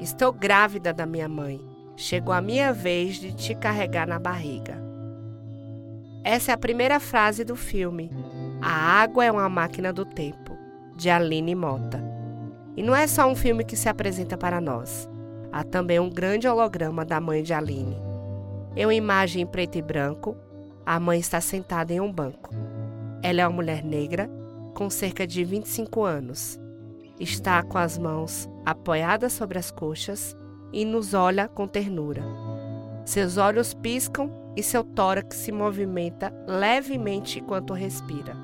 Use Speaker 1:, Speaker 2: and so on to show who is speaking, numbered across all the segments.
Speaker 1: Estou grávida da minha mãe. Chegou a minha vez de te carregar na barriga. Essa é a primeira frase do filme. A água é uma máquina do tempo, de Aline Mota. E não é só um filme que se apresenta para nós. Há também um grande holograma da mãe de Aline. Em uma imagem em preto e branco, a mãe está sentada em um banco. Ela é uma mulher negra, com cerca de 25 anos. Está com as mãos apoiadas sobre as coxas e nos olha com ternura. Seus olhos piscam e seu tórax se movimenta levemente enquanto respira.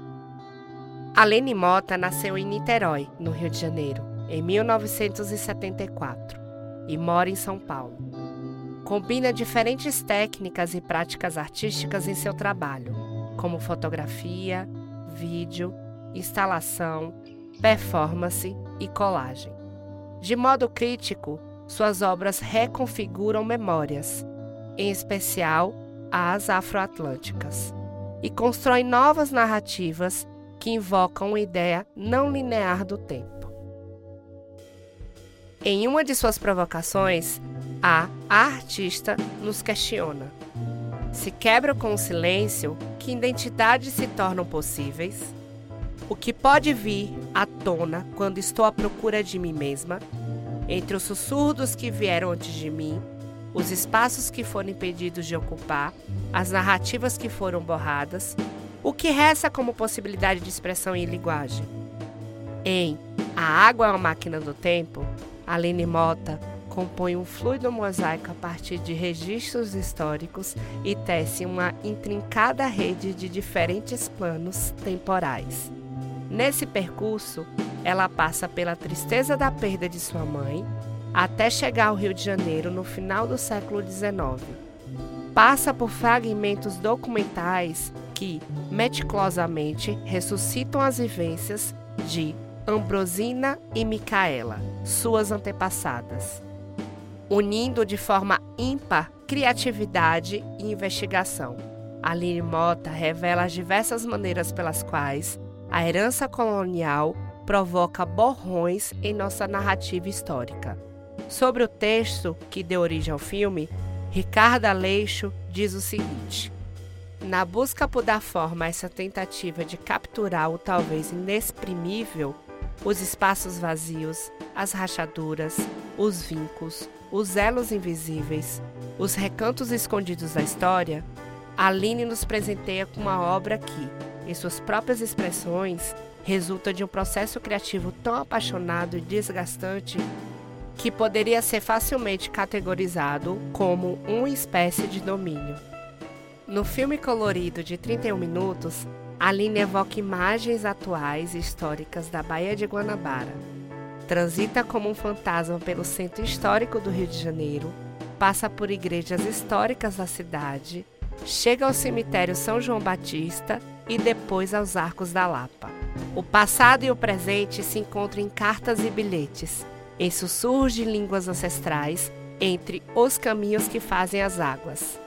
Speaker 1: Alene Mota nasceu em Niterói, no Rio de Janeiro, em 1974 e mora em São Paulo. Combina diferentes técnicas e práticas artísticas em seu trabalho, como fotografia, vídeo, instalação, performance e colagem. De modo crítico, suas obras reconfiguram memórias, em especial as afroatlânticas, e constroem novas narrativas que invocam uma ideia não linear do tempo. Em uma de suas provocações, a, a artista nos questiona: se quebra com o silêncio, que identidades se tornam possíveis? O que pode vir à tona quando estou à procura de mim mesma? Entre os sussurros que vieram antes de mim, os espaços que foram impedidos de ocupar, as narrativas que foram borradas, o que resta como possibilidade de expressão em linguagem? Em A Água é uma Máquina do Tempo, Aline Mota compõe um fluido mosaico a partir de registros históricos e tece uma intrincada rede de diferentes planos temporais. Nesse percurso, ela passa pela tristeza da perda de sua mãe até chegar ao Rio de Janeiro no final do século XIX. Passa por fragmentos documentais que, meticulosamente, ressuscitam as vivências de Ambrosina e Micaela, suas antepassadas, unindo de forma ímpar criatividade e investigação. Aline Mota revela as diversas maneiras pelas quais a herança colonial provoca borrões em nossa narrativa histórica. Sobre o texto que deu origem ao filme, Ricardo Aleixo diz o seguinte: Na busca por dar forma a essa tentativa de capturar o talvez inexprimível, os espaços vazios, as rachaduras, os vincos, os elos invisíveis, os recantos escondidos da história, Aline nos presenteia com uma obra que, em suas próprias expressões, resulta de um processo criativo tão apaixonado e desgastante que poderia ser facilmente categorizado como uma espécie de domínio. No filme colorido de 31 minutos, Aline evoca imagens atuais e históricas da Baía de Guanabara. Transita como um fantasma pelo centro histórico do Rio de Janeiro, passa por igrejas históricas da cidade, chega ao cemitério São João Batista e depois aos Arcos da Lapa. O passado e o presente se encontram em cartas e bilhetes, em sussurros de línguas ancestrais, entre os caminhos que fazem as águas.